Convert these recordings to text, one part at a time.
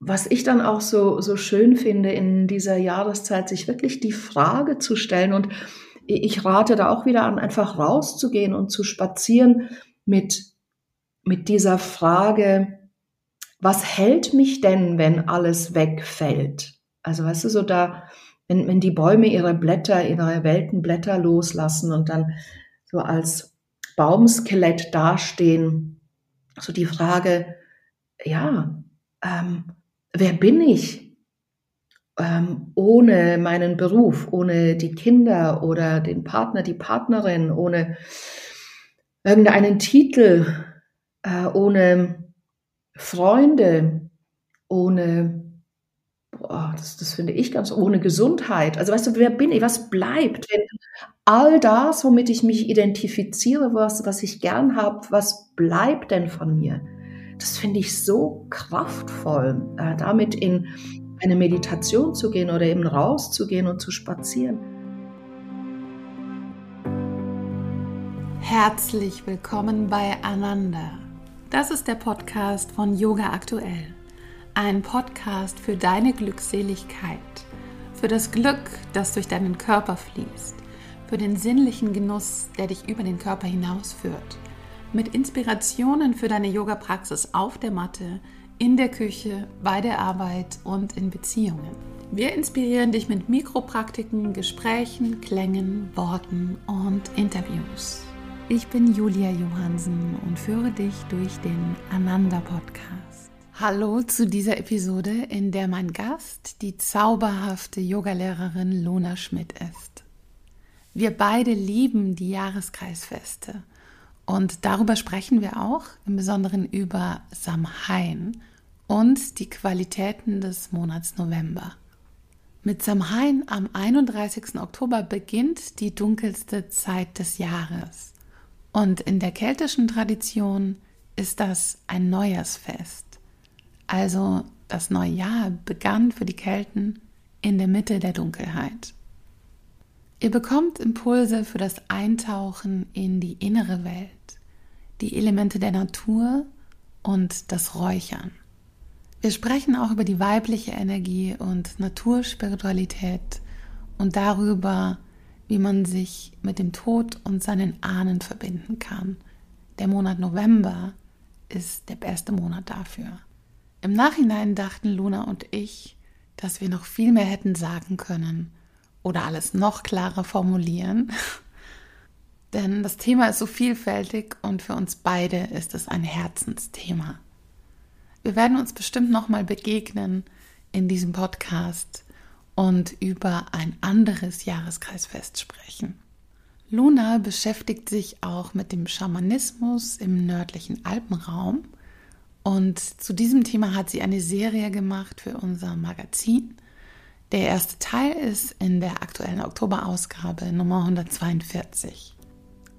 was ich dann auch so, so schön finde in dieser Jahreszeit, sich wirklich die Frage zu stellen und ich rate da auch wieder an, einfach rauszugehen und zu spazieren mit, mit dieser Frage, was hält mich denn, wenn alles wegfällt? Also weißt du, so da, wenn, wenn die Bäume ihre Blätter, ihre Weltenblätter loslassen und dann so als Baumskelett dastehen, so die Frage, ja, ähm, wer bin ich ähm, ohne meinen Beruf, ohne die Kinder oder den Partner, die Partnerin, ohne irgendeinen Titel, äh, ohne Freunde, ohne, boah, das, das finde ich ganz, ohne Gesundheit. Also weißt du, wer bin ich? Was bleibt, wenn all das, womit ich mich identifiziere, was, was ich gern habe, was bleibt denn von mir? Das finde ich so kraftvoll, äh, damit in eine Meditation zu gehen oder eben rauszugehen und zu spazieren. Herzlich willkommen bei Ananda. Das ist der Podcast von Yoga Aktuell. Ein Podcast für deine Glückseligkeit, für das Glück, das durch deinen Körper fließt, für den sinnlichen Genuss, der dich über den Körper hinausführt mit Inspirationen für deine Yoga-Praxis auf der Matte, in der Küche, bei der Arbeit und in Beziehungen. Wir inspirieren dich mit Mikropraktiken, Gesprächen, Klängen, Worten und Interviews. Ich bin Julia Johansen und führe dich durch den Ananda Podcast. Hallo zu dieser Episode, in der mein Gast die zauberhafte Yogalehrerin Lona Schmidt ist. Wir beide lieben die Jahreskreisfeste und darüber sprechen wir auch, im Besonderen über Samhain und die Qualitäten des Monats November. Mit Samhain am 31. Oktober beginnt die dunkelste Zeit des Jahres. Und in der keltischen Tradition ist das ein Neujahrsfest. Also das neue Jahr begann für die Kelten in der Mitte der Dunkelheit. Ihr bekommt Impulse für das Eintauchen in die innere Welt die Elemente der Natur und das Räuchern. Wir sprechen auch über die weibliche Energie und Naturspiritualität und darüber, wie man sich mit dem Tod und seinen Ahnen verbinden kann. Der Monat November ist der beste Monat dafür. Im Nachhinein dachten Luna und ich, dass wir noch viel mehr hätten sagen können oder alles noch klarer formulieren. Denn das Thema ist so vielfältig und für uns beide ist es ein Herzensthema. Wir werden uns bestimmt nochmal begegnen in diesem Podcast und über ein anderes Jahreskreisfest sprechen. Luna beschäftigt sich auch mit dem Schamanismus im nördlichen Alpenraum und zu diesem Thema hat sie eine Serie gemacht für unser Magazin. Der erste Teil ist in der aktuellen Oktoberausgabe Nummer 142.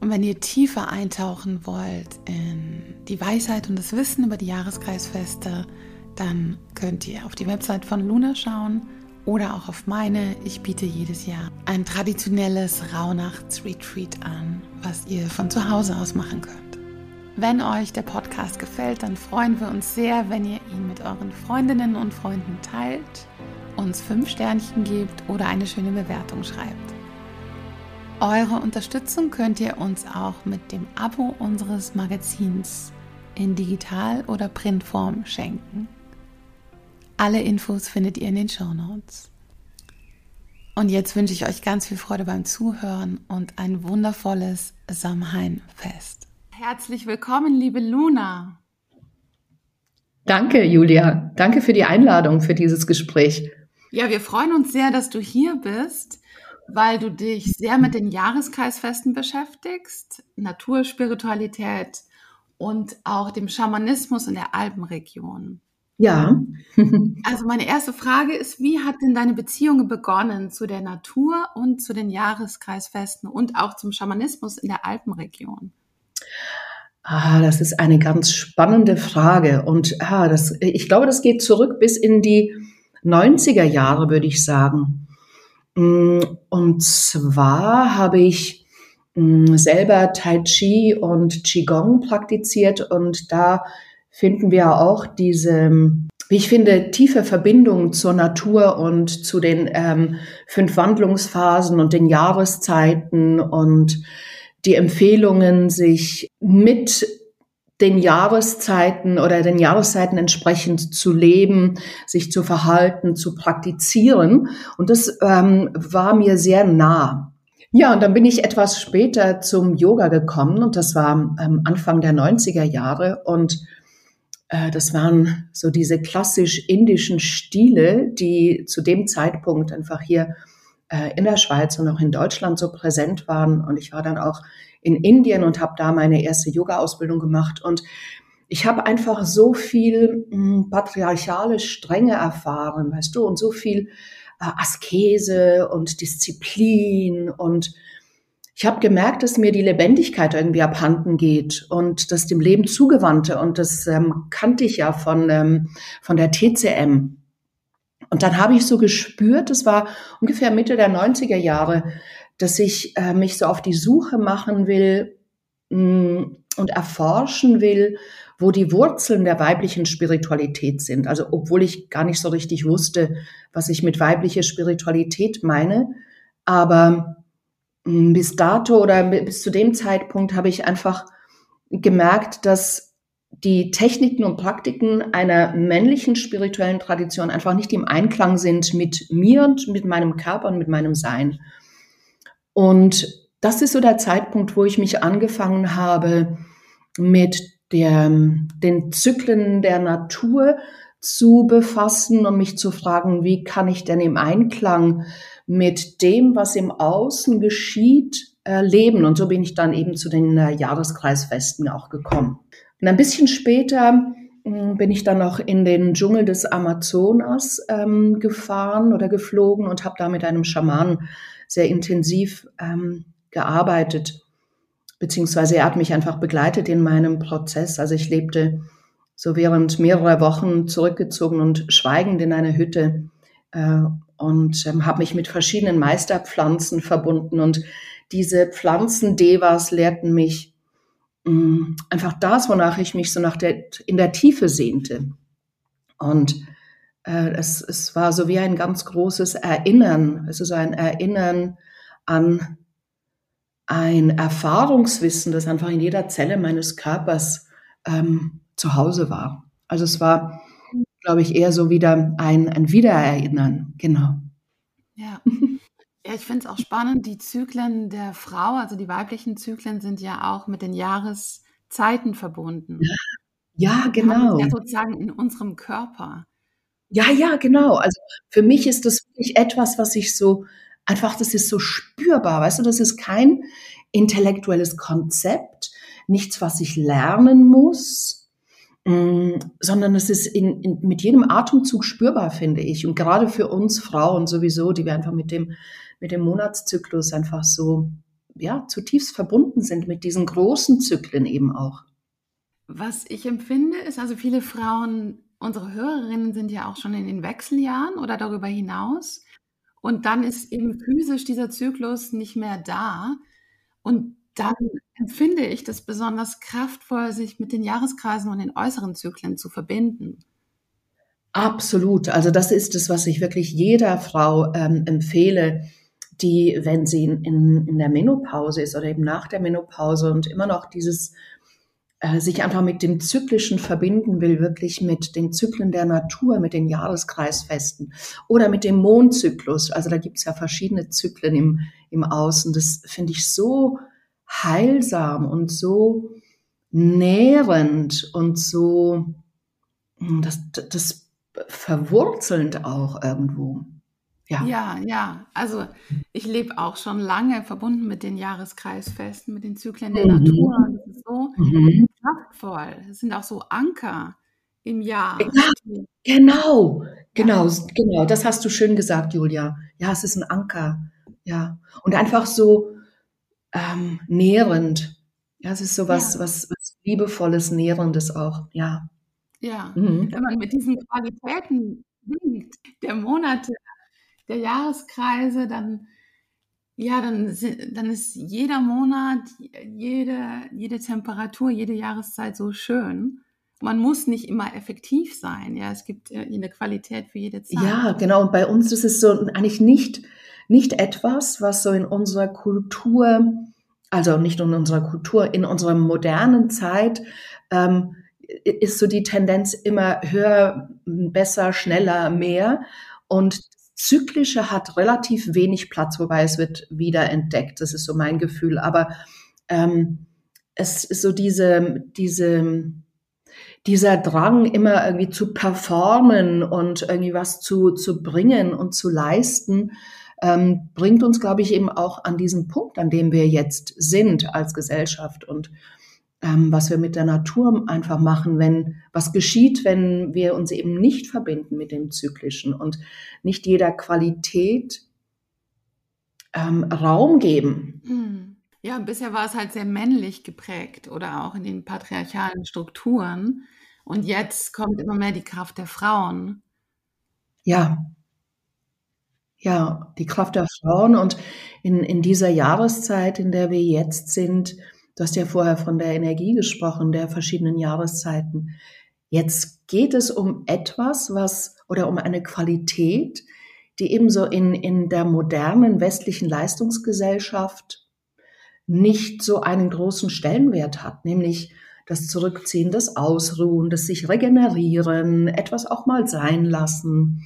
Und wenn ihr tiefer eintauchen wollt in die Weisheit und das Wissen über die Jahreskreisfeste, dann könnt ihr auf die Website von Luna schauen oder auch auf meine. Ich biete jedes Jahr ein traditionelles Rauhnachtsretreat an, was ihr von zu Hause aus machen könnt. Wenn euch der Podcast gefällt, dann freuen wir uns sehr, wenn ihr ihn mit euren Freundinnen und Freunden teilt, uns fünf Sternchen gebt oder eine schöne Bewertung schreibt. Eure Unterstützung könnt ihr uns auch mit dem Abo unseres Magazins in Digital- oder Printform schenken. Alle Infos findet ihr in den Show Notes. Und jetzt wünsche ich euch ganz viel Freude beim Zuhören und ein wundervolles Samhain-Fest. Herzlich willkommen, liebe Luna. Danke, Julia. Danke für die Einladung für dieses Gespräch. Ja, wir freuen uns sehr, dass du hier bist weil du dich sehr mit den Jahreskreisfesten beschäftigst, Naturspiritualität und auch dem Schamanismus in der Alpenregion. Ja. also meine erste Frage ist, wie hat denn deine Beziehung begonnen zu der Natur und zu den Jahreskreisfesten und auch zum Schamanismus in der Alpenregion? Ah, das ist eine ganz spannende Frage und ah, das, ich glaube, das geht zurück bis in die 90er Jahre, würde ich sagen. Mm, und zwar habe ich mm, selber Tai Chi und Qigong praktiziert und da finden wir auch diese wie ich finde, tiefe Verbindung zur Natur und zu den ähm, fünf Wandlungsphasen und den Jahreszeiten und die Empfehlungen, sich mit den Jahreszeiten oder den Jahreszeiten entsprechend zu leben, sich zu verhalten, zu praktizieren. Und das ähm, war mir sehr nah. Ja, und dann bin ich etwas später zum Yoga gekommen und das war ähm, Anfang der 90er Jahre und äh, das waren so diese klassisch indischen Stile, die zu dem Zeitpunkt einfach hier äh, in der Schweiz und auch in Deutschland so präsent waren. Und ich war dann auch in Indien und habe da meine erste Yoga-Ausbildung gemacht. Und ich habe einfach so viel mh, hm, patriarchale Strenge erfahren, weißt du, und so viel äh, Askese und Disziplin und ich habe gemerkt, dass mir die Lebendigkeit irgendwie abhanden geht und das dem Leben zugewandte. Und das ähm, kannte ich ja von, ähm, von der TCM. Und dann habe ich so gespürt, das war ungefähr Mitte der 90er Jahre, dass ich äh, mich so auf die Suche machen will mh, mm, und erforschen will, wo die Wurzeln der weiblichen Spiritualität sind. Also obwohl ich gar nicht so richtig wusste, was ich mit weiblicher Spiritualität meine. Aber hm, bis dato oder bis zu dem Zeitpunkt habe ich einfach gemerkt, dass die Techniken und Praktiken einer männlichen spirituellen Tradition einfach nicht im Einklang sind mit mir und mit meinem Körper und mit meinem Sein. Und das ist so der Zeitpunkt, wo ich mich angefangen habe, mit der, den Zyklen der Natur zu befassen und mich zu fragen, wie kann ich denn im Einklang mit dem, was im Außen geschieht, äh, leben. Und so bin ich dann eben zu den äh, Jahreskreisfesten auch gekommen. Und ein bisschen später äh, bin ich dann noch in den Dschungel des Amazonas ähm, gefahren oder geflogen und habe da mit einem Schamanen sehr intensiv ähm, gearbeitet. Beziehungsweise er hat mich einfach begleitet in meinem Prozess. Also ich lebte so während mehrerer Wochen zurückgezogen und schweigend in einer Hütte äh, und ähm, habe mich mit verschiedenen Meisterpflanzen verbunden. Und diese Pflanzen-Devas lehrten mich mh, mm, einfach das, wonach ich mich so nach der, in der Tiefe sehnte. Und es, es war so wie ein ganz großes Erinnern, es ist ein Erinnern an ein Erfahrungswissen, das einfach in jeder Zelle meines Körpers ähm, zu Hause war. Also es war glaube ich, eher so wieder ein, ein Wiedererinnern. Genau. Ja. Ja, ich finde es auch spannend, die Zyklen der Frau, also die weiblichen Zyklen sind ja auch mit den Jahreszeiten verbunden. Ja, ja genau. Ja, sozusagen in unserem Körper. Ja, ja, genau. Also für mich ist das wirklich etwas, was ich so, einfach, das ist so spürbar. Weißt du, das ist kein intellektuelles Konzept, nichts, was ich lernen muss, Mm, sondern es ist in, in, mit jedem Atemzug spürbar, finde ich. Und gerade für uns Frauen sowieso, die wir einfach mit dem, mit dem Monatszyklus einfach so, ja, zutiefst verbunden sind mit diesen großen Zyklen eben auch. Was ich empfinde, ist also viele Frauen, unsere Hörerinnen sind ja auch schon in den Wechseljahren oder darüber hinaus. Und dann ist eben physisch dieser Zyklus nicht mehr da. Und dann empfinde ich das besonders kraftvoll, sich mit den Jahreskreisen und den äußeren Zyklen zu verbinden. Absolut. Also das ist es, was ich wirklich jeder Frau ähm, empfehle, die, wenn sie in, in, in der Menopause ist oder eben nach der Menopause und immer noch dieses äh, sich einfach mit dem Zyklischen verbinden will, wirklich mit den Zyklen der Natur, mit den Jahreskreisfesten oder mit dem Mondzyklus. Also da gibt es ja verschiedene Zyklen im, im Außen. Das finde ich so heilsam und so nährend und so hm, das, das verwurzelnd auch irgendwo. Ja. ja, ja. Also ich lebe auch schon lange verbunden mit den Jahreskreisfesten, mit den Zyklen der mhm. Natur. So mhm. Kraftvoll. Es sind auch so Anker im Jahr. Ja, genau, genau, genau. Das hast du schön gesagt, Julia. Ja, es ist ein Anker. Ja. Und einfach so, ähm, nährend. Ja, es ist so was, ja. was, was liebevolles, nährendes auch, ja. Ja, mhm. wenn man mit diesen Qualitäten der Monate, der Jahreskreise, dann, ja, dann, dann ist jeder Monat, jede, jede Temperatur, jede Jahreszeit so schön. man muss nicht immer effektiv sein. Ja, es gibt eine Qualität für jede Zeit. Ja, genau. Und bei uns ist es so eigentlich nicht, nicht etwas, was so in unserer Kultur, also nicht in unserer Kultur, in unserer modernen Zeit, ähm, ist so die Tendenz immer höher, besser, schneller, mehr. Und Zyklische hat relativ wenig Platz, wobei es wird wieder entdeckt. Das ist so mein Gefühl. Aber ähm, es ist so diese, diese, dieser Drang, immer irgendwie zu performen und irgendwie was zu, zu bringen und zu leisten, ähm, bringt uns, glaube ich, eben auch an diesen Punkt, an dem wir jetzt sind als Gesellschaft und ähm, was wir mit der Natur einfach machen, wenn was geschieht, wenn wir uns eben nicht verbinden mit dem Zyklischen und nicht jeder Qualität ähm, Raum geben. Hm. Ja, bisher war es halt sehr männlich geprägt oder auch in den patriarchalen Strukturen. Und jetzt kommt immer mehr die Kraft der Frauen. Ja. Ja, die Kraft der Frauen. Und in, in dieser Jahreszeit, in der wir jetzt sind, du hast ja vorher von der Energie gesprochen, der verschiedenen Jahreszeiten. Jetzt geht es um etwas, was oder um eine Qualität, die ebenso in, in der modernen westlichen Leistungsgesellschaft nicht so einen großen Stellenwert hat, nämlich das Zurückziehen, das Ausruhen, das sich regenerieren, etwas auch mal sein lassen.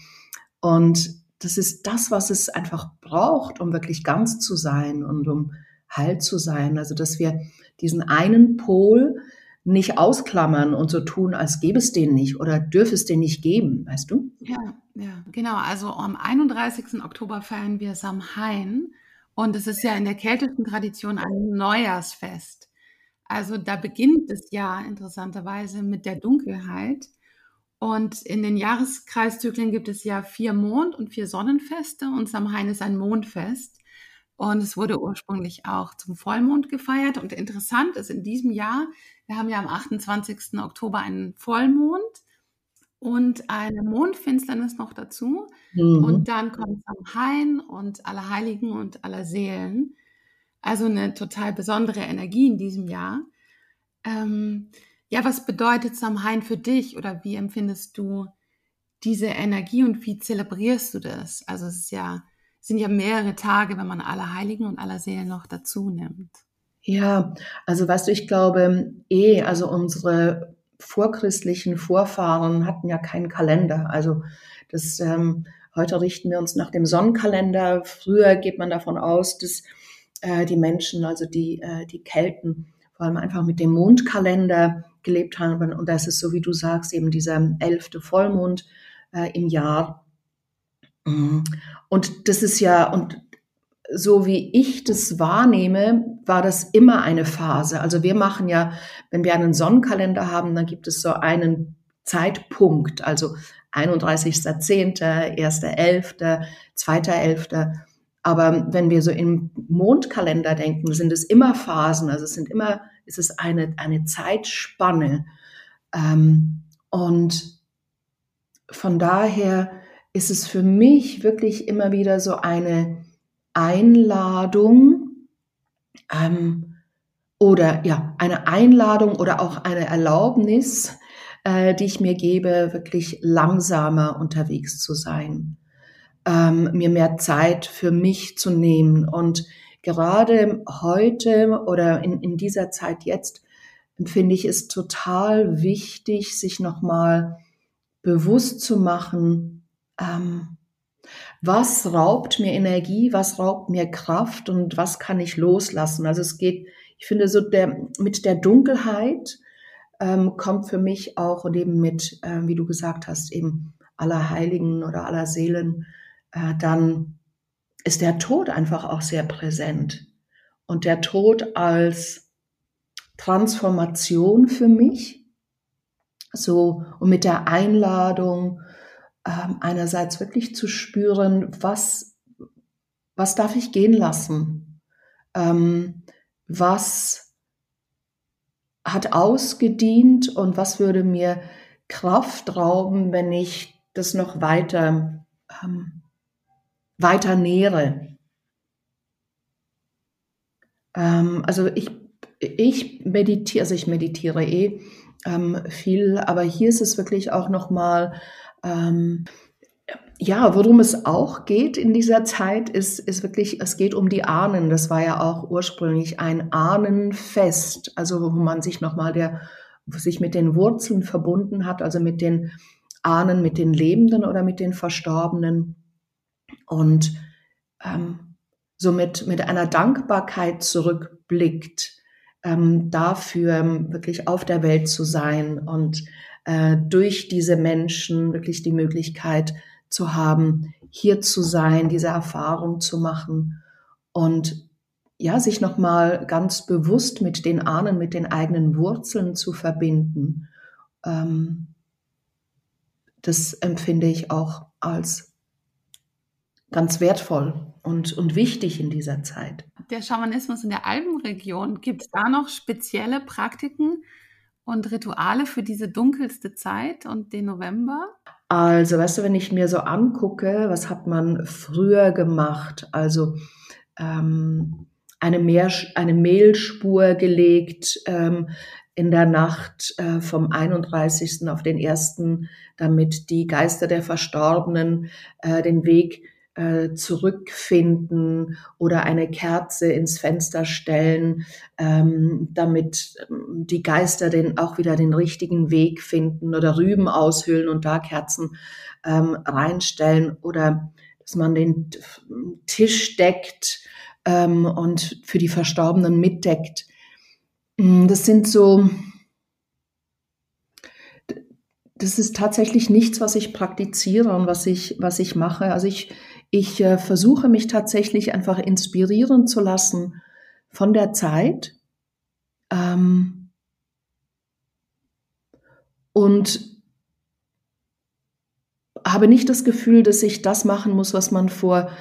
Und das ist das, was es einfach braucht, um wirklich ganz zu sein und um heil zu sein. Also, dass wir diesen einen Pol nicht ausklammern und so tun, als gäbe es den nicht oder dürfe es den nicht geben, weißt du? Ja, ja, genau. Also am 31. Oktober feiern wir Samhain. Und es ist ja in der keltischen Tradition ein Neujahrsfest. Also da beginnt das Jahr interessanterweise mit der Dunkelheit. Und in den Jahreskreiszyklen gibt es ja vier Mond- und vier Sonnenfeste und Samhain ist ein Mondfest. Und es wurde ursprünglich auch zum Vollmond gefeiert. Und interessant ist in diesem Jahr, wir haben ja am 28. Oktober einen Vollmond und eine Mondfinsternis noch dazu. Mhm. Und dann kommt Samhain und Allerheiligen und Allerseelen. Also eine total besondere Energie in diesem Jahr. Ähm, ja, was bedeutet Samhain für dich oder wie empfindest du diese Energie und wie zelebrierst du das? Also es ist ja, sind ja mehrere Tage, wenn man Allerheiligen und Allerseelen noch dazu nimmt. Ja, also weißt du, ich glaube eh, also unsere vorchristlichen Vorfahren hatten ja keinen Kalender. Also das ähm, heute richten wir uns nach dem Sonnenkalender. Früher geht man davon aus, dass äh, die Menschen, also die äh, die Kelten, vor allem einfach mit dem Mondkalender gelebt haben. Und das ist so, wie du sagst, eben dieser elfte Vollmond äh, im Jahr. Und das ist ja, und so wie ich das wahrnehme, war das immer eine Phase. Also wir machen ja, wenn wir einen Sonnenkalender haben, dann gibt es so einen Zeitpunkt, also 31.10., 1.11., 2.11. Aber wenn wir so im Mondkalender denken, sind es immer Phasen, also es sind immer, es ist eine, eine Zeitspanne. Ähm, und von daher ist es für mich wirklich immer wieder so eine, Einladung ähm, oder ja, eine Einladung oder auch eine Erlaubnis, äh, die ich mir gebe, wirklich langsamer unterwegs zu sein, ähm, mir mehr Zeit für mich zu nehmen. Und gerade heute oder in, in dieser Zeit jetzt finde ich es total wichtig, sich nochmal bewusst zu machen, ähm, was raubt mir Energie, was raubt mir Kraft und was kann ich loslassen. Also es geht, ich finde so der, mit der Dunkelheit ähm, kommt für mich auch und eben mit, äh, wie du gesagt hast, eben aller Heiligen oder aller Seelen, äh, dann ist der Tod einfach auch sehr präsent. Und der Tod als Transformation für mich, so und mit der Einladung, ähm, einerseits wirklich zu spüren, was, was darf ich gehen lassen? Ähm, was hat ausgedient und was würde mir Kraft rauben, wenn ich das noch weiter, ähm, weiter nähere? Ähm, also ich, ich meditiere, also ich meditiere eh ähm, viel. Aber hier ist es wirklich auch nochmal, ähm, ja, worum es auch geht in dieser Zeit, ist, ist wirklich, es geht um die Ahnen. Das war ja auch ursprünglich ein Ahnenfest, also wo man sich nochmal der, sich mit den Wurzeln verbunden hat, also mit den Ahnen, mit den Lebenden oder mit den Verstorbenen. Und ähm, somit mit einer Dankbarkeit zurückblickt, ähm, dafür wirklich auf der Welt zu sein und äh, durch diese Menschen wirklich die Möglichkeit zu haben, hier zu sein, diese Erfahrung zu machen und ja, sich nochmal ganz bewusst mit den Ahnen, mit den eigenen Wurzeln zu verbinden. Ähm, das empfinde ich auch als ganz wertvoll und, und wichtig in dieser Zeit. Der Schamanismus in der Alpenregion, gibt es da noch spezielle Praktiken und Rituale für diese dunkelste Zeit und den November? Also, weißt du, wenn ich mir so angucke, was hat man früher gemacht? Also ähm, eine, Meer, eine Mehlspur gelegt ähm, in der Nacht äh, vom 31. auf den 1., damit die Geister der Verstorbenen äh, den Weg äh, zurückfinden oder eine Kerze ins Fenster stellen, ähm, damit ähm, die Geister den auch wieder den richtigen Weg finden oder Rüben aushöhlen und da Kerzen ähm, reinstellen oder dass man den Tisch deckt ähm, und für die Verstorbenen mitdeckt. Mm, das sind so, das ist tatsächlich nichts, was ich praktiziere und was ich, was ich mache. Also ich, ich äh, versuche mich tatsächlich einfach inspirieren zu lassen von der Zeit. Ähm, und habe nicht das Gefühl, dass ich das machen muss, was man vor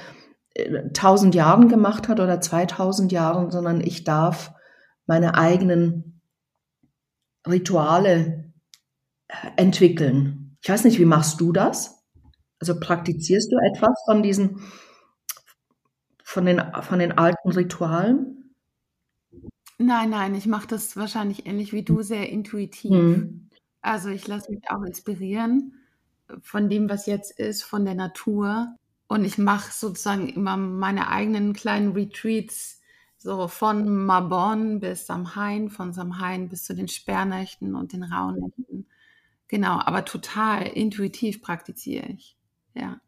äh, tausend Jahren gemacht hat oder 2000 Jahren, sondern ich darf meine eigenen Rituale äh, entwickeln. Ich weiß nicht, wie machst du das? Also praktizierst du etwas von diesen, von den, von den alten Ritualen? Nein, nein, ich mache das wahrscheinlich ähnlich wie du, sehr intuitiv. Mhm. Also ich lasse mich auch inspirieren von dem, was jetzt ist, von der Natur. Und ich mache sozusagen immer meine eigenen kleinen Retreats, so von Marbonne bis Samhain, von Samhain bis zu den Sperrnächten und den Rauhnächten. Genau, aber total intuitiv praktiziere ich. Ja.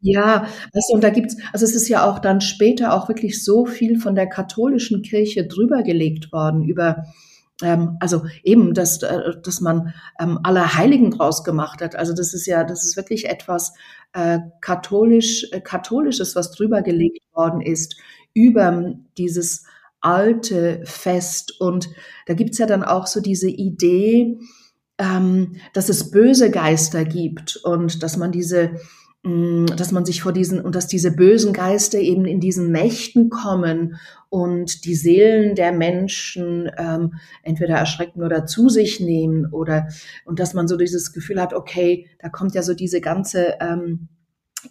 Ja, weißt du, und da gibt's, also es ist ja auch dann später auch wirklich so viel von der katholischen Kirche drüber gelegt worden über, ähm, also eben, dass, äh, dass man ähm, aller Heiligen draus gemacht hat. Also das ist ja, das ist wirklich etwas äh, katholisch, äh, katholisches, was drüber gelegt worden ist über dieses alte Fest. Und da gibt's ja dann auch so diese Idee, ähm, dass es böse Geister gibt und dass man diese mm, dass man sich vor diesen und dass diese bösen Geister eben in diesen Nächten kommen und die Seelen der Menschen ähm, entweder erschrecken oder zu sich nehmen oder und dass man so dieses Gefühl hat, okay, da kommt ja so diese ganze ähm,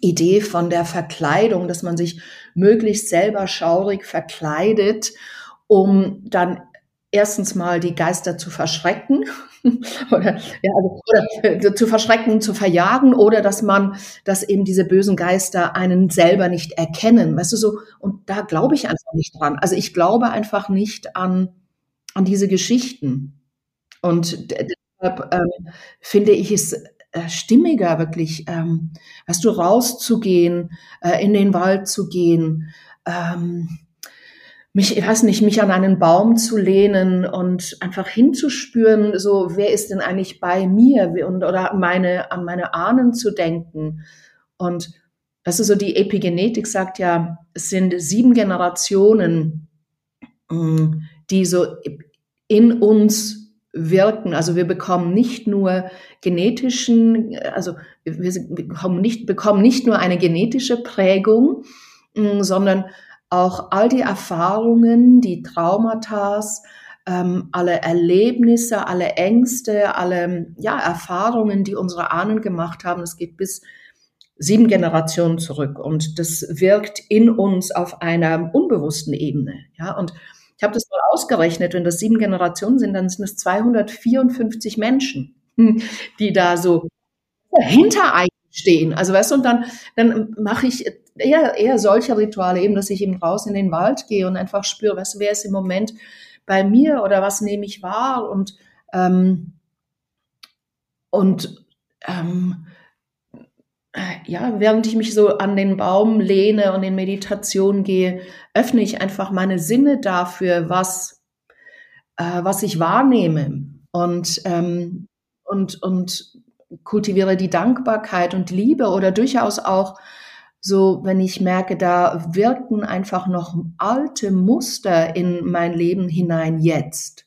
Idee von der Verkleidung, dass man sich möglichst selber schaurig verkleidet, um dann erstens mal die Geister zu verschrecken oder, ja, also, oder äh, zu verschrecken, zu verjagen oder dass man, dass eben diese bösen Geister einen selber nicht erkennen, weißt du so. Und da glaube ich einfach nicht dran. Also ich glaube einfach nicht an, an diese Geschichten. Und deshalb ähm, finde ich es äh, stimmiger, wirklich, ähm, weißt du, rauszugehen, äh, in den Wald zu gehen, ähm, mich, ich weiß nicht, mich an einen Baum zu lehnen und einfach hinzuspüren, so, wer ist denn eigentlich bei mir und, oder meine, an meine Ahnen zu denken. Und das ist so, die Epigenetik sagt ja, es sind sieben Generationen, mm, die so in uns wirken. Also wir bekommen nicht nur genetischen, also wir bekommen nicht, bekommen nicht nur eine genetische Prägung, mm, sondern auch all die Erfahrungen, die Traumata, ähm, alle Erlebnisse, alle Ängste, alle ja, Erfahrungen, die unsere Ahnen gemacht haben. Es geht bis sieben Generationen zurück und das wirkt in uns auf einer unbewussten Ebene. Ja, und Ich habe das mal ausgerechnet, wenn das sieben Generationen sind, dann sind es 254 Menschen, die da so hinter einem stehen. Also weißt du, und dann, dann mache ich eher, eher solche Rituale, eben, dass ich eben raus in den Wald gehe und einfach spüre, du, wer ist im Moment bei mir oder was nehme ich wahr und ähm, und ähm, ja, während ich mich so an den Baum lehne und in Meditation gehe, öffne ich einfach meine Sinne dafür, was, äh, was ich wahrnehme und, ähm, und, und kultiviere die Dankbarkeit und Liebe oder durchaus auch so, wenn ich merke, da wirken einfach noch alte Muster in mein Leben hinein jetzt.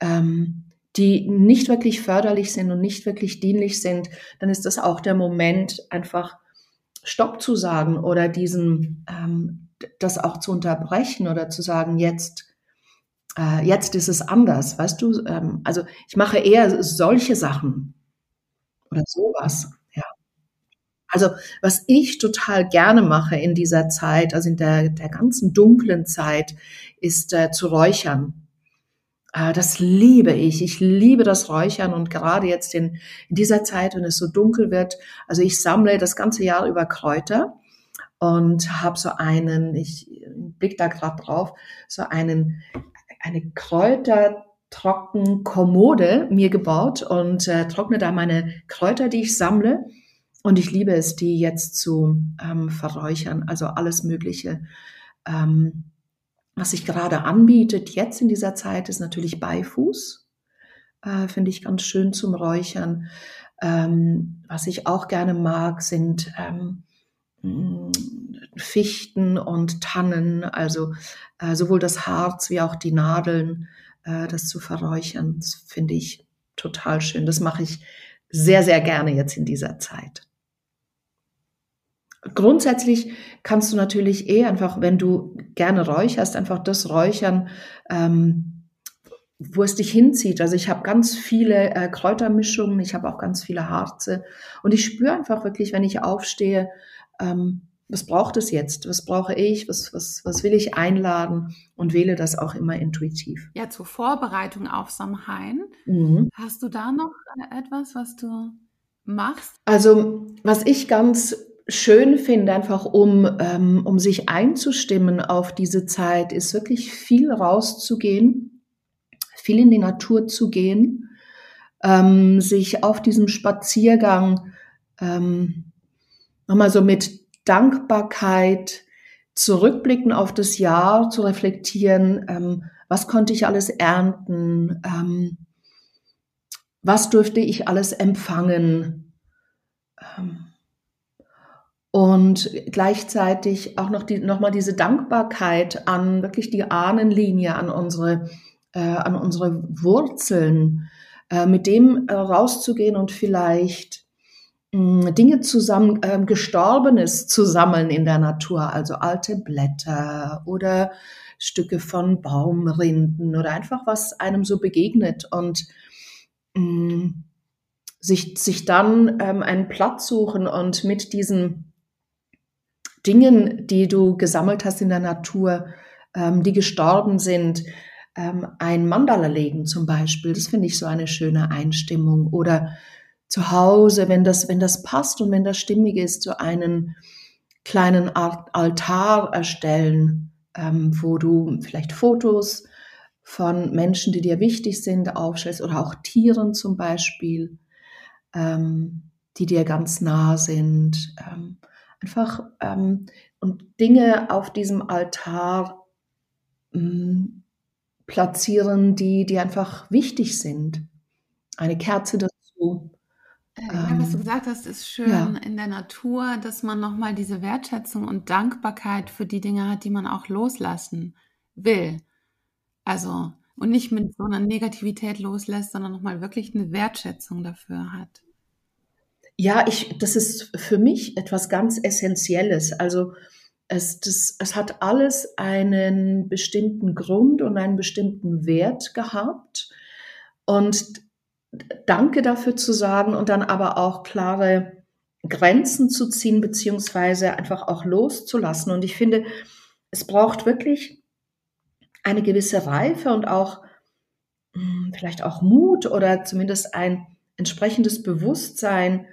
Ähm, die nicht wirklich förderlich sind und nicht wirklich dienlich sind, dann ist das auch der Moment, einfach Stopp zu sagen oder diesen, ähm, das auch zu unterbrechen oder zu sagen, jetzt, äh, jetzt ist es anders, weißt du? Ähm, also ich mache eher solche Sachen oder sowas. Also was ich total gerne mache in dieser Zeit, also in der, der ganzen dunklen Zeit, ist äh, zu räuchern äh, das liebe ich. Ich liebe das Räuchern und gerade jetzt in, in dieser Zeit, wenn es so dunkel wird, also ich sammle das ganze Jahr über Kräuter und habe so einen, ich blick da gerade drauf, so einen, eine Kräutertrockenkommode mir gebaut und äh, trockne da meine Kräuter, die ich sammle. Und ich liebe es, die jetzt zu ähm, verräuchern, also alles Mögliche. Ähm, was sich gerade anbietet jetzt in dieser Zeit ist natürlich Beifuß. Äh, Finde ich ganz schön zum Räuchern. Ähm, was ich auch gerne mag, sind ähm, mm, Fichten und Tannen, also äh, sowohl das Harz wie auch die Nadeln, äh, das zu verräuchern. Das finde ich total schön. Das mache ich sehr, sehr gerne jetzt in dieser Zeit. Grundsätzlich kannst du natürlich eh einfach, wenn du gerne räucherst, einfach das räuchern, ähm, wo es dich hinzieht. Also ich habe ganz viele äh, Kräutermischungen, ich habe auch ganz viele Harze und ich spüre einfach wirklich, wenn ich aufstehe, ähm, was braucht es jetzt? Was brauche ich? Was, was, was will ich einladen? Und wähle das auch immer intuitiv. Ja, zur Vorbereitung auf Samhain. Mhm. Hast du da noch äh, etwas, was du machst? Also, was ich ganz schön finde, einfach um, ähm, um sich einzustimmen auf diese Zeit, ist wirklich viel rauszugehen, viel in die Natur zu gehen, ähm, sich auf diesem Spaziergang ähm, nochmal so mit Dankbarkeit zurückblicken auf das Jahr, zu reflektieren, ähm, was konnte ich alles ernten, ähm, was durfte ich alles empfangen. Ähm, und gleichzeitig auch noch, die, noch mal diese Dankbarkeit an wirklich die Ahnenlinie, an unsere, äh, an unsere Wurzeln, äh, mit dem äh, rauszugehen und vielleicht mh, hm, Dinge zusammen, äh, Gestorbenes zu sammeln in der Natur, also alte Blätter oder Stücke von Baumrinden oder einfach was einem so begegnet und mh, hm, sich, sich dann ähm, einen Platz suchen und mit diesen Dingen, die du gesammelt hast in der Natur, ähm, die gestorben sind, ähm, ein Mandala legen zum Beispiel. Das finde ich so eine schöne Einstimmung. Oder zu Hause, wenn das, wenn das passt und wenn das stimmig ist, so einen kleinen Altar erstellen, ähm, wo du vielleicht Fotos von Menschen, die dir wichtig sind, aufstellst oder auch Tieren zum Beispiel, ähm, die dir ganz nah sind. Ähm, einfach ähm, und Dinge auf diesem Altar ähm, platzieren, die, die einfach wichtig sind. Eine Kerze dazu. Äh, ja, was du ähm, gesagt hast, ist schön ja. in der Natur, dass man nochmal diese Wertschätzung und Dankbarkeit für die Dinge hat, die man auch loslassen will. Also, und nicht mit so einer Negativität loslässt, sondern nochmal wirklich eine Wertschätzung dafür hat. Ja, ich, das ist für mich etwas ganz Essentielles. Also es, das, es hat alles einen bestimmten Grund und einen bestimmten Wert gehabt. Und danke dafür zu sagen und dann aber auch klare Grenzen zu ziehen, beziehungsweise einfach auch loszulassen. Und ich finde, es braucht wirklich eine gewisse Reife und auch hm, vielleicht auch Mut oder zumindest ein entsprechendes Bewusstsein,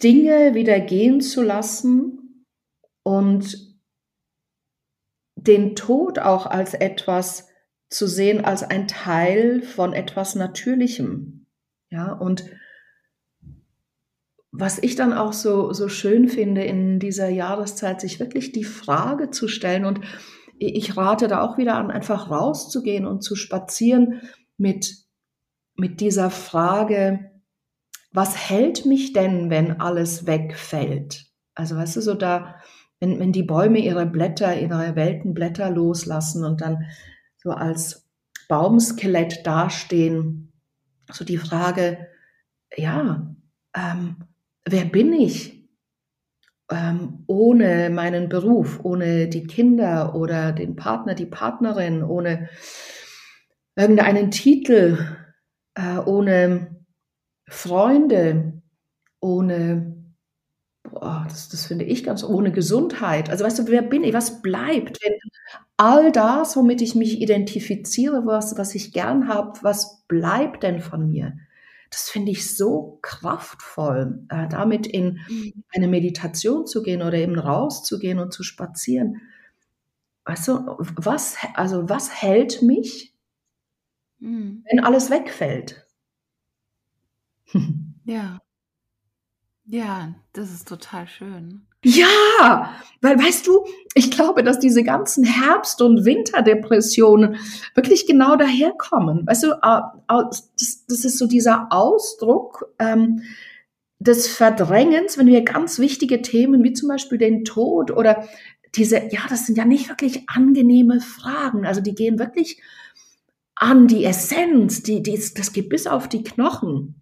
Dinge wieder gehen zu lassen und den Tod auch als etwas zu sehen, als ein Teil von etwas Natürlichem. Ja, und was ich dann auch so, so schön finde in dieser Jahreszeit, sich wirklich die Frage zu stellen und ich rate da auch wieder an, einfach rauszugehen und zu spazieren mit, mit dieser Frage, was hält mich denn, wenn alles wegfällt? Also weißt du, so da, wenn, wenn die Bäume ihre Blätter, ihre Weltenblätter loslassen und dann so als Baumskelett dastehen, so die Frage, ja, ähm, wer bin ich ähm, ohne meinen Beruf, ohne die Kinder oder den Partner, die Partnerin, ohne irgendeinen Titel, äh, ohne Freunde, ohne, boah, das, das finde ich ganz, ohne Gesundheit. Also weißt du, wer bin ich? Was bleibt, wenn all das, womit ich mich identifiziere, was, was ich gern habe, was bleibt denn von mir? Das finde ich so kraftvoll, äh, damit in mhm. eine Meditation zu gehen oder eben rauszugehen und zu spazieren. Weißt du, was, also was hält mich, mhm. wenn alles wegfällt? Ja. Ja, das ist total schön. Ja, weil weißt du, ich glaube, dass diese ganzen Herbst- und Winterdepressionen wirklich genau daherkommen. Weißt du, das, das ist so dieser Ausdruck ähm, des Verdrängens, wenn wir ganz wichtige Themen wie zum Beispiel den Tod oder diese, ja, das sind ja nicht wirklich angenehme Fragen. Also die gehen wirklich an die Essenz, die, die, das geht bis auf die Knochen.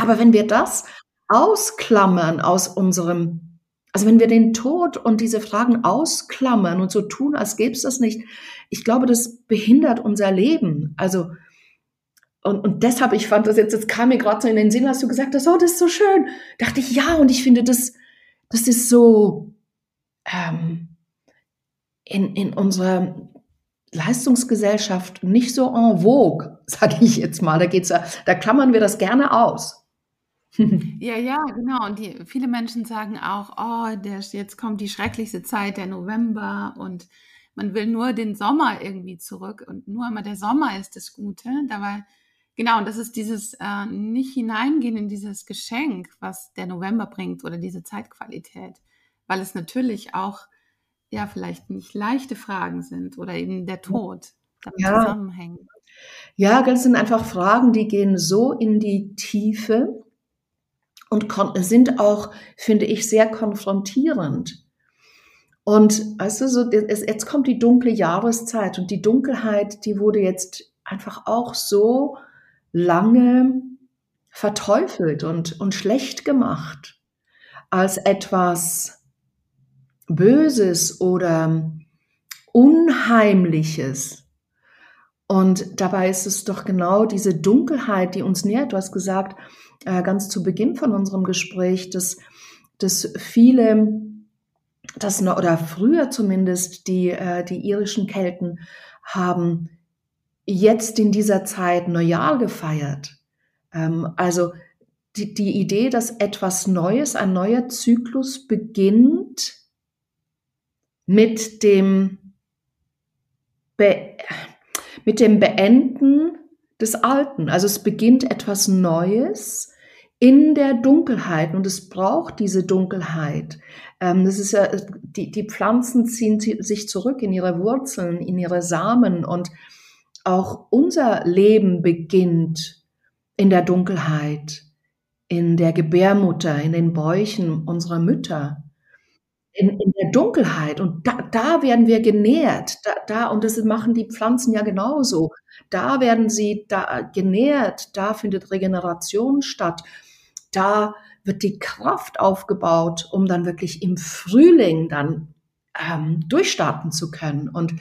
Aber wenn wir das ausklammern aus unserem also wenn wir den Tod und diese Fragen ausklammern und so tun, als gäbe es das nicht, ich glaube, das behindert unser Leben. Also und, und deshalb, ich fand das jetzt, das kam mir gerade so in den Sinn, als du gesagt hast, oh, das ist so schön. Dachte ich, ja, und ich finde, das, das ist so ähm, in, in unserer Leistungsgesellschaft nicht so en vogue, sage ich jetzt mal. Da geht's, da klammern wir das gerne aus. Ja, ja, genau. Und die, viele Menschen sagen auch, oh, der, jetzt kommt die schrecklichste Zeit, der November, und man will nur den Sommer irgendwie zurück und nur immer der Sommer ist das Gute. Dabei, genau, und das ist dieses äh, nicht hineingehen in dieses Geschenk, was der November bringt oder diese Zeitqualität, weil es natürlich auch ja vielleicht nicht leichte Fragen sind oder eben der Tod damit Ja, zusammenhängen. ja, das sind einfach Fragen, die gehen so in die Tiefe und sind auch, finde ich, sehr konfrontierend. Und weißt du, so, jetzt kommt die dunkle Jahreszeit und die Dunkelheit, die wurde jetzt einfach auch so lange verteufelt und, und schlecht gemacht als etwas Böses oder Unheimliches. Und dabei ist es doch genau diese Dunkelheit, die uns nährt. Du hast gesagt, äh, ganz zu Beginn von unserem Gespräch, dass, dass viele, das oder früher zumindest die, äh, die irischen Kelten haben jetzt in dieser Zeit Neujahr gefeiert. Ähm, also die, die Idee, dass etwas Neues, ein neuer Zyklus beginnt mit dem, Be mit dem Beenden des Alten. Also es beginnt etwas Neues in der Dunkelheit und es braucht diese Dunkelheit. Ähm, das ist ja, die, die Pflanzen ziehen sich zurück in ihre Wurzeln, in ihre Samen und auch unser Leben beginnt in der Dunkelheit, in der Gebärmutter, in den Bäuchen unserer Mütter in, in der Dunkelheit. Und da, da werden wir genährt. Da, da, und das machen die Pflanzen ja genauso. Da werden sie da genährt, da findet Regeneration statt. Da wird die Kraft aufgebaut, um dann wirklich im Frühling dann ähm, durchstarten zu können. Und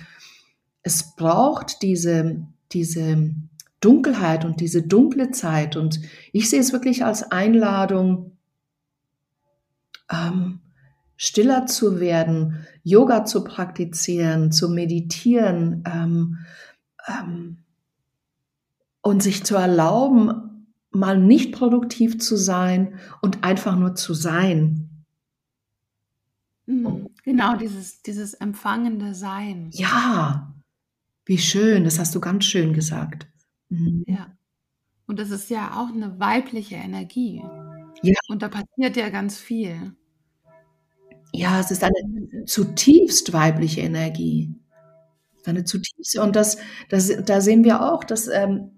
es braucht diese, diese Dunkelheit und diese dunkle Zeit. Und ich sehe es wirklich als Einladung, ähm, stiller zu werden, Yoga zu praktizieren, zu meditieren ähm, ähm, und sich zu erlauben, mal nicht produktiv zu sein und einfach nur zu sein. Mhm. Genau, dieses, dieses empfangende Sein. Ja, wie schön, das hast du ganz schön gesagt. Mhm. Ja. Und das ist ja auch eine weibliche Energie. Ja. Und da passiert ja ganz viel. Ja, es ist eine zutiefst weibliche Energie. Eine zutiefst, und das, das, da sehen wir auch, dass ähm,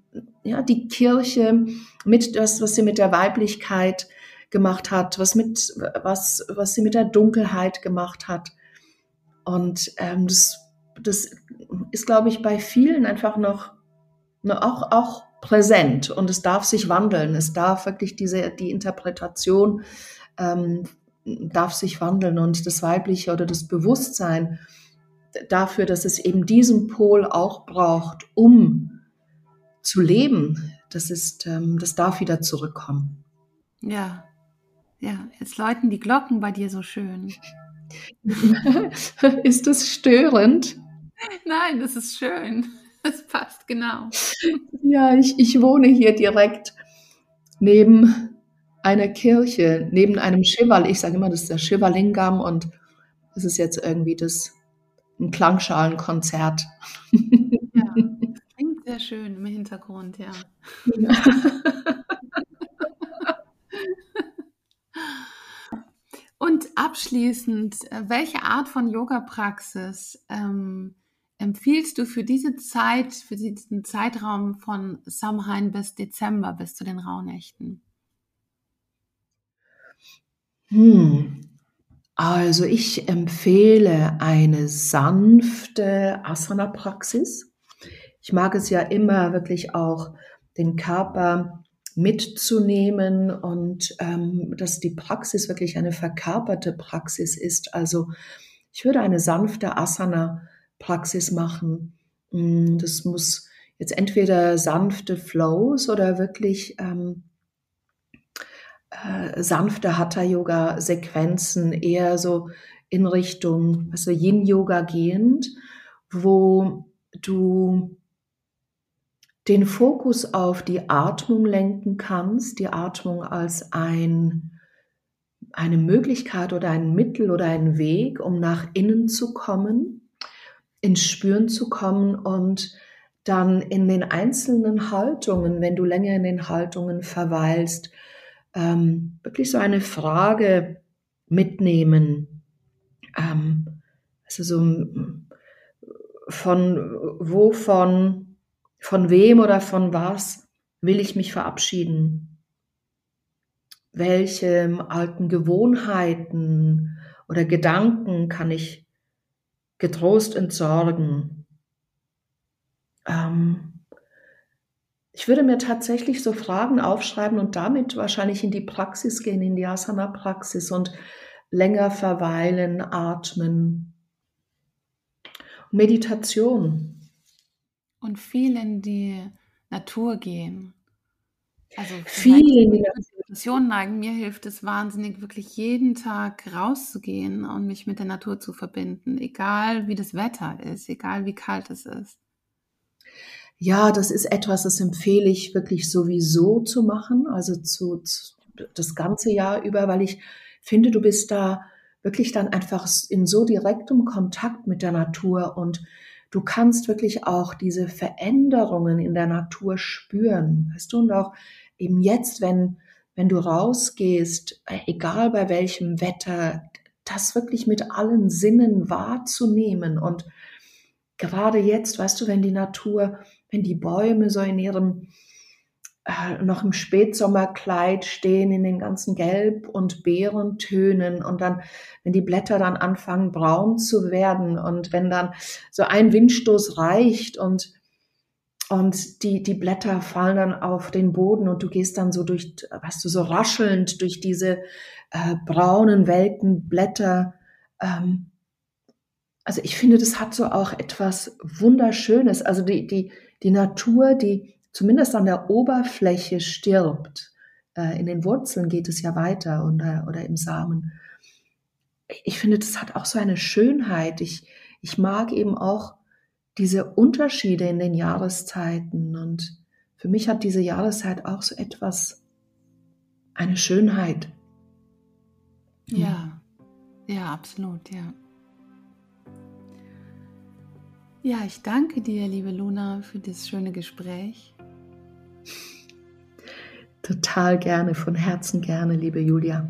ja, die Kirche mit das, was sie mit der Weiblichkeit gemacht hat, was, mit, was, was sie mit der Dunkelheit gemacht hat. Und ähm, das, das ist, glaube ich, bei vielen einfach noch, noch auch, auch präsent und es darf sich wandeln. Es darf wirklich diese, die Interpretation ähm, darf sich wandeln und das Weibliche oder das Bewusstsein dafür, dass es eben diesen Pol auch braucht, um zu leben, das ist, ähm, das darf wieder zurückkommen. Ja, ja, jetzt läuten die Glocken bei dir so schön. ist das störend? Nein, das ist schön. Das passt genau. Ja, ich, ich wohne hier direkt neben einer Kirche, neben einem Shiva. Ich sage immer, das ist der Shiva Lingam und das ist jetzt irgendwie das ein Klangschalenkonzert. Ja, klingt sehr schön im Hintergrund, ja. ja. Und abschließend, welche Art von Yoga-Praxis ähm, empfiehlst du für diese Zeit, für diesen Zeitraum von Samhain bis Dezember, bis zu den Rauhnächten? Hm. Also ich empfehle eine sanfte Asana-Praxis. Ich mag es ja immer wirklich auch, den Körper mitzunehmen und ähm, dass die Praxis wirklich eine verkörperte Praxis ist. Also ich würde eine sanfte Asana-Praxis machen. Mm, das muss jetzt entweder sanfte Flows oder wirklich ähm, äh, sanfte Hatha-Yoga-Sequenzen, eher so in Richtung also Yin-Yoga gehend, wo du den Fokus auf die Atmung lenken kannst, die Atmung als ein, eine Möglichkeit oder ein Mittel oder ein Weg, um nach innen zu kommen, ins Spüren zu kommen und dann in den einzelnen Haltungen, wenn du länger in den Haltungen verweilst, ähm, wirklich so eine Frage mitnehmen. Ähm, also so von wovon von wem oder von was will ich mich verabschieden? Welche alten Gewohnheiten oder Gedanken kann ich getrost entsorgen? Ähm, ich würde mir tatsächlich so Fragen aufschreiben und damit wahrscheinlich in die Praxis gehen, in die Asana-Praxis und länger verweilen, atmen. Meditation und viel in die Natur gehen. Also viel in die Depression neigen. Mir hilft es wahnsinnig, wirklich jeden Tag rauszugehen und mich mit der Natur zu verbinden, egal wie das Wetter ist, egal wie kalt es ist. Ja, das ist etwas, das empfehle ich wirklich sowieso zu machen, also zu, zu das ganze Jahr über, weil ich finde, du bist da wirklich dann einfach in so direktem Kontakt mit der Natur und du kannst wirklich auch diese Veränderungen in der Natur spüren. Weißt du, und auch eben jetzt, wenn, wenn du rausgehst, äh, egal bei welchem Wetter, das wirklich mit allen Sinnen wahrzunehmen. Und gerade jetzt, weißt du, wenn die Natur, wenn die Bäume so in ihrem äh, noch im Spätsommerkleid stehen in den ganzen Gelb- und Beerentönen und dann, wenn die Blätter dann anfangen braun zu werden und wenn dann so ein Windstoß reicht und und die, die Blätter fallen dann auf den Boden und du gehst dann so durch, weißt du, so raschelnd durch diese äh, braunen, welken Blätter. Ähm, also ich finde, das hat so auch etwas Wunderschönes. Also die, die, die Natur, die, zumindest an der Oberfläche stirbt. Äh, in den Wurzeln geht es ja weiter oder, oder im Samen. ich finde, das hat auch so eine Schönheit. Ich, ich mag eben auch diese Unterschiede in den Jahreszeiten. Und für mich hat diese Jahreszeit auch so etwas, eine Schönheit. Ja, ja, absolut, ja. Ja, ich danke dir, liebe Luna, für das schöne Gespräch. Total gerne, von Herzen gerne, liebe Julia.